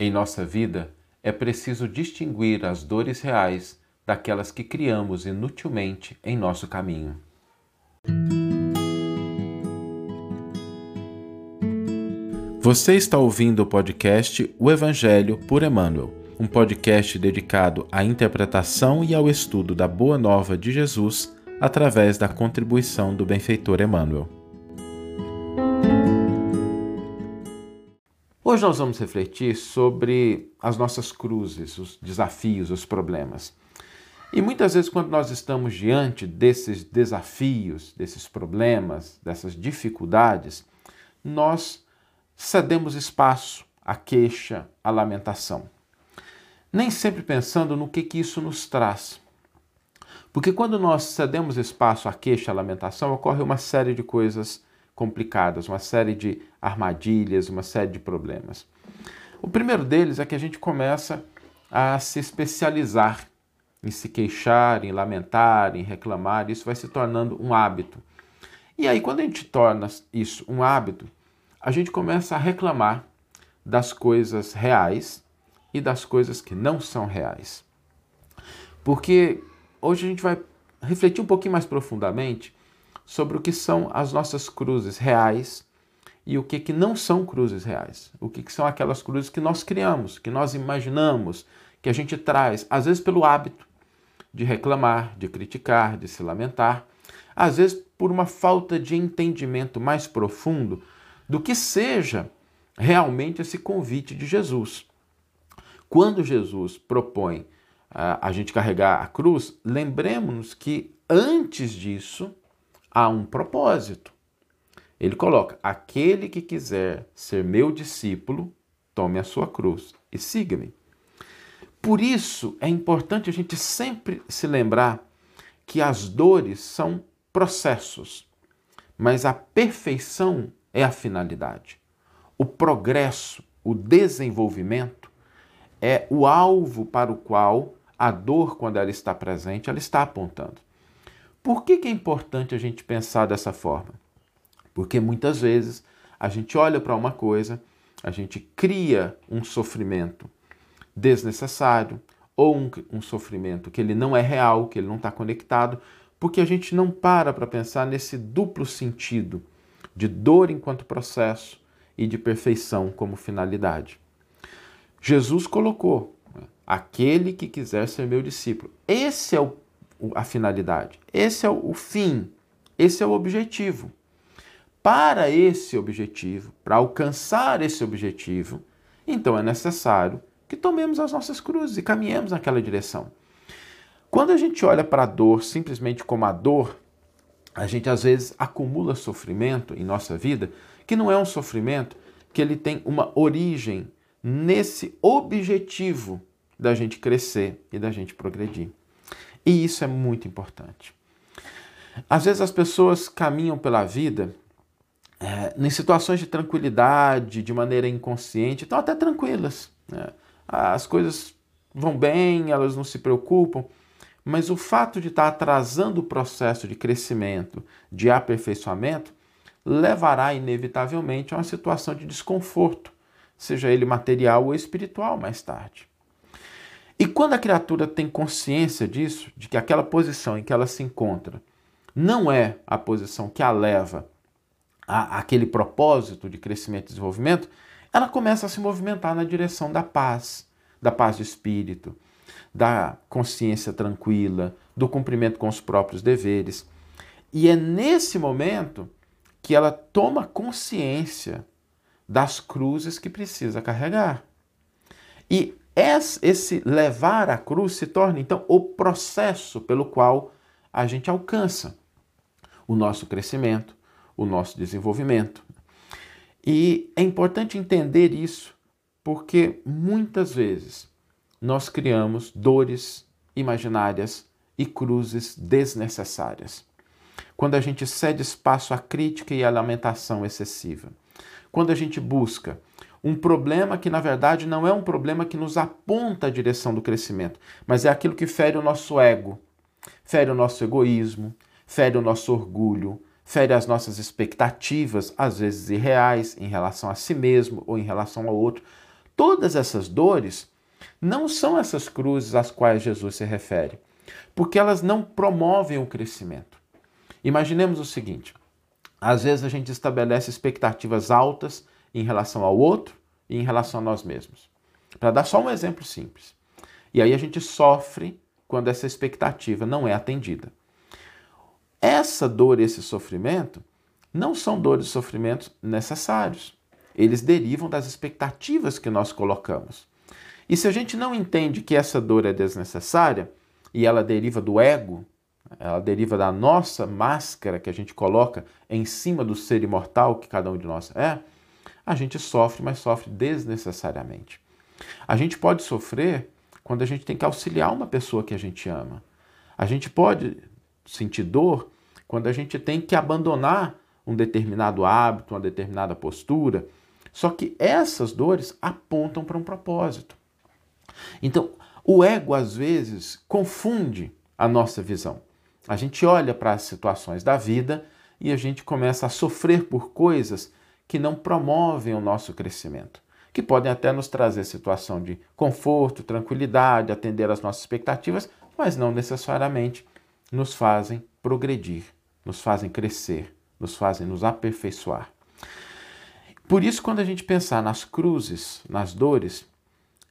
Em nossa vida, é preciso distinguir as dores reais daquelas que criamos inutilmente em nosso caminho. Você está ouvindo o podcast O Evangelho por Emmanuel, um podcast dedicado à interpretação e ao estudo da Boa Nova de Jesus através da contribuição do benfeitor Emmanuel. Hoje nós vamos refletir sobre as nossas cruzes, os desafios, os problemas. E muitas vezes, quando nós estamos diante desses desafios, desses problemas, dessas dificuldades, nós cedemos espaço à queixa, à lamentação. Nem sempre pensando no que, que isso nos traz. Porque quando nós cedemos espaço à queixa, à lamentação, ocorre uma série de coisas complicadas, uma série de armadilhas, uma série de problemas. O primeiro deles é que a gente começa a se especializar em se queixar, em lamentar, em reclamar, isso vai se tornando um hábito. E aí, quando a gente torna isso um hábito, a gente começa a reclamar das coisas reais e das coisas que não são reais. Porque hoje a gente vai refletir um pouquinho mais profundamente sobre o que são as nossas cruzes reais e o que, que não são cruzes reais. O que, que são aquelas cruzes que nós criamos, que nós imaginamos, que a gente traz, às vezes pelo hábito de reclamar, de criticar, de se lamentar, às vezes por uma falta de entendimento mais profundo do que seja realmente esse convite de Jesus. Quando Jesus propõe uh, a gente carregar a cruz, lembremos-nos que antes disso há um propósito. Ele coloca: aquele que quiser ser meu discípulo, tome a sua cruz e siga-me. Por isso é importante a gente sempre se lembrar que as dores são processos, mas a perfeição é a finalidade. O progresso, o desenvolvimento é o alvo para o qual a dor, quando ela está presente, ela está apontando. Por que, que é importante a gente pensar dessa forma? Porque muitas vezes a gente olha para uma coisa, a gente cria um sofrimento desnecessário ou um, um, sofrimento que ele não é real, que ele não está conectado, porque a gente não para para pensar nesse duplo sentido de dor enquanto processo e de perfeição como finalidade. Jesus colocou né, aquele que quiser ser meu discípulo. Esse é o a finalidade. Esse é o fim, esse é o objetivo. Para esse objetivo, para alcançar esse objetivo, então é necessário que tomemos as nossas cruzes e caminhemos naquela direção. Quando a gente olha para a dor simplesmente como a dor, a gente às vezes acumula sofrimento em nossa vida, que não é um sofrimento que ele tem uma origem nesse objetivo da gente crescer e da gente progredir. E isso é muito importante. Às vezes as pessoas caminham pela vida é, em situações de tranquilidade, de maneira inconsciente, estão até tranquilas. Né? As coisas vão bem, elas não se preocupam, mas o fato de estar atrasando o processo de crescimento, de aperfeiçoamento, levará inevitavelmente a uma situação de desconforto, seja ele material ou espiritual mais tarde. E quando a criatura tem consciência disso, de que aquela posição em que ela se encontra não é a posição que a leva a, aquele propósito de crescimento e desenvolvimento, ela começa a se movimentar na direção da paz, da paz de espírito, da consciência tranquila, do cumprimento com os próprios deveres. E é nesse momento que ela toma consciência das cruzes que precisa carregar. E esse levar a cruz se torna então o processo pelo qual a gente alcança o nosso crescimento, o nosso desenvolvimento. E é importante entender isso porque muitas vezes nós criamos dores imaginárias e cruzes desnecessárias. Quando a gente cede espaço à crítica e à lamentação excessiva. Quando a gente busca um problema que na verdade não é um problema que nos aponta a direção do crescimento, mas é aquilo que fere o nosso ego, fere o nosso egoísmo, fere o nosso orgulho, fere as nossas expectativas, às vezes irreais, em relação a si mesmo ou em relação ao outro. todas essas dores não são essas cruzes às quais Jesus se refere, porque elas não promovem o crescimento. Imaginemos o seguinte: às vezes a gente estabelece expectativas altas em relação ao outro e em relação a nós mesmos. Para dar só um exemplo simples. E aí a gente sofre quando essa expectativa não é atendida. Essa dor e esse sofrimento não são dores e sofrimentos necessários. Eles derivam das expectativas que nós colocamos. E se a gente não entende que essa dor é desnecessária e ela deriva do ego, ela deriva da nossa máscara que a gente coloca em cima do ser imortal que cada um de nós é, a gente sofre, mas sofre desnecessariamente. A gente pode sofrer quando a gente tem que auxiliar uma pessoa que a gente ama. A gente pode sentir dor quando a gente tem que abandonar um determinado hábito, uma determinada postura. Só que essas dores apontam para um propósito. Então, o ego às vezes confunde a nossa visão. A gente olha para as situações da vida e a gente começa a sofrer por coisas que não promovem o nosso crescimento, que podem até nos trazer situação de conforto, tranquilidade, atender às nossas expectativas, mas não necessariamente nos fazem progredir, nos fazem crescer, nos fazem nos aperfeiçoar. Por isso, quando a gente pensar nas cruzes, nas dores,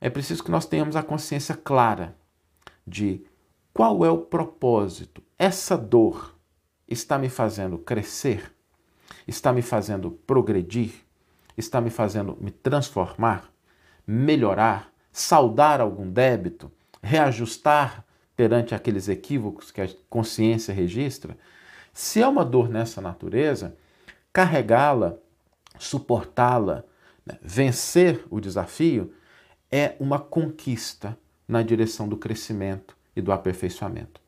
é preciso que nós tenhamos a consciência clara de qual é o propósito. Essa dor está me fazendo crescer? Está me fazendo progredir, está me fazendo me transformar, melhorar, saldar algum débito, reajustar perante aqueles equívocos que a consciência registra, se é uma dor nessa natureza, carregá-la, suportá-la, né, vencer o desafio é uma conquista na direção do crescimento e do aperfeiçoamento.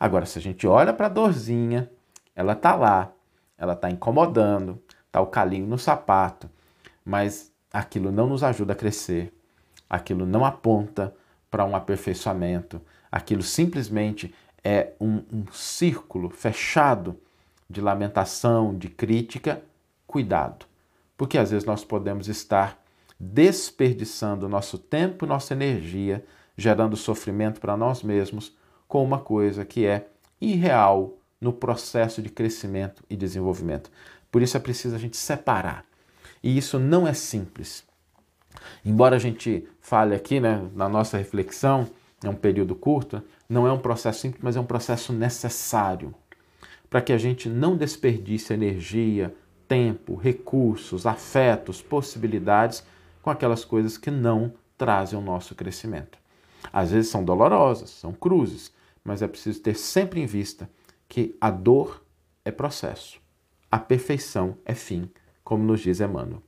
Agora, se a gente olha para a dorzinha, ela está lá, ela está incomodando, está o calinho no sapato, mas aquilo não nos ajuda a crescer, aquilo não aponta para um aperfeiçoamento, aquilo simplesmente é um, um círculo fechado de lamentação, de crítica. Cuidado, porque às vezes nós podemos estar desperdiçando nosso tempo, nossa energia, gerando sofrimento para nós mesmos com uma coisa que é irreal, no processo de crescimento e desenvolvimento. Por isso é preciso a gente separar. E isso não é simples. Embora a gente fale aqui, né, na nossa reflexão, é um período curto, não é um processo simples, mas é um processo necessário para que a gente não desperdice energia, tempo, recursos, afetos, possibilidades com aquelas coisas que não trazem o nosso crescimento. Às vezes são dolorosas, são cruzes, mas é preciso ter sempre em vista que a dor é processo, a perfeição é fim, como nos diz Emmanuel.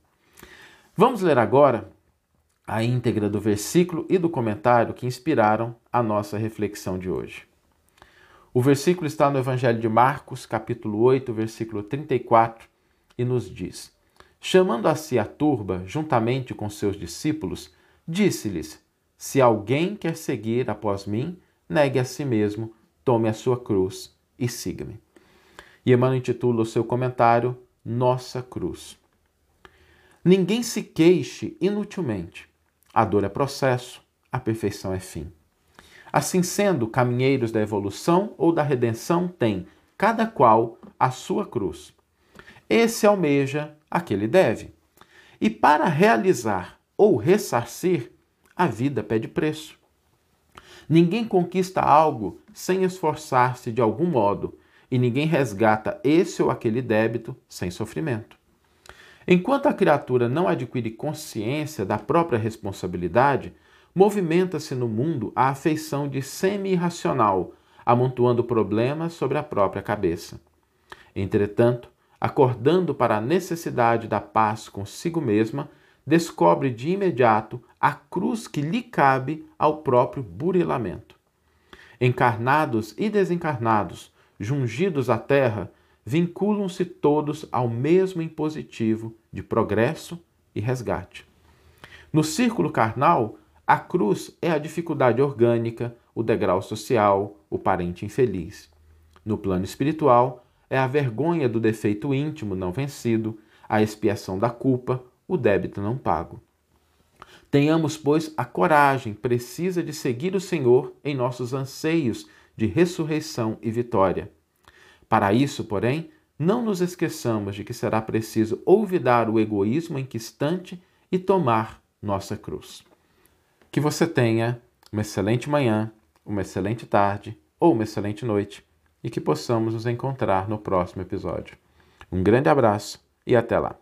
Vamos ler agora a íntegra do versículo e do comentário que inspiraram a nossa reflexão de hoje. O versículo está no Evangelho de Marcos, capítulo 8, versículo 34, e nos diz: Chamando a si a turba, juntamente com seus discípulos, disse-lhes: Se alguém quer seguir após mim, negue a si mesmo, tome a sua cruz e siga-me. E Emmanuel intitula o seu comentário Nossa Cruz. Ninguém se queixe inutilmente. A dor é processo, a perfeição é fim. Assim sendo, caminheiros da evolução ou da redenção têm, cada qual, a sua cruz. Esse almeja aquele deve. E para realizar ou ressarcir, a vida pede preço. Ninguém conquista algo sem esforçar-se de algum modo, e ninguém resgata esse ou aquele débito sem sofrimento. Enquanto a criatura não adquire consciência da própria responsabilidade, movimenta-se no mundo a afeição de semi-irracional, amontoando problemas sobre a própria cabeça. Entretanto, acordando para a necessidade da paz consigo mesma, descobre de imediato a cruz que lhe cabe ao próprio burilamento. Encarnados e desencarnados, jungidos à terra, vinculam-se todos ao mesmo impositivo de progresso e resgate. No círculo carnal, a cruz é a dificuldade orgânica, o degrau social, o parente infeliz. No plano espiritual, é a vergonha do defeito íntimo não vencido, a expiação da culpa, o débito não pago. Tenhamos, pois, a coragem precisa de seguir o Senhor em nossos anseios de ressurreição e vitória. Para isso, porém, não nos esqueçamos de que será preciso olvidar o egoísmo inquistante e tomar nossa cruz. Que você tenha uma excelente manhã, uma excelente tarde ou uma excelente noite e que possamos nos encontrar no próximo episódio. Um grande abraço e até lá!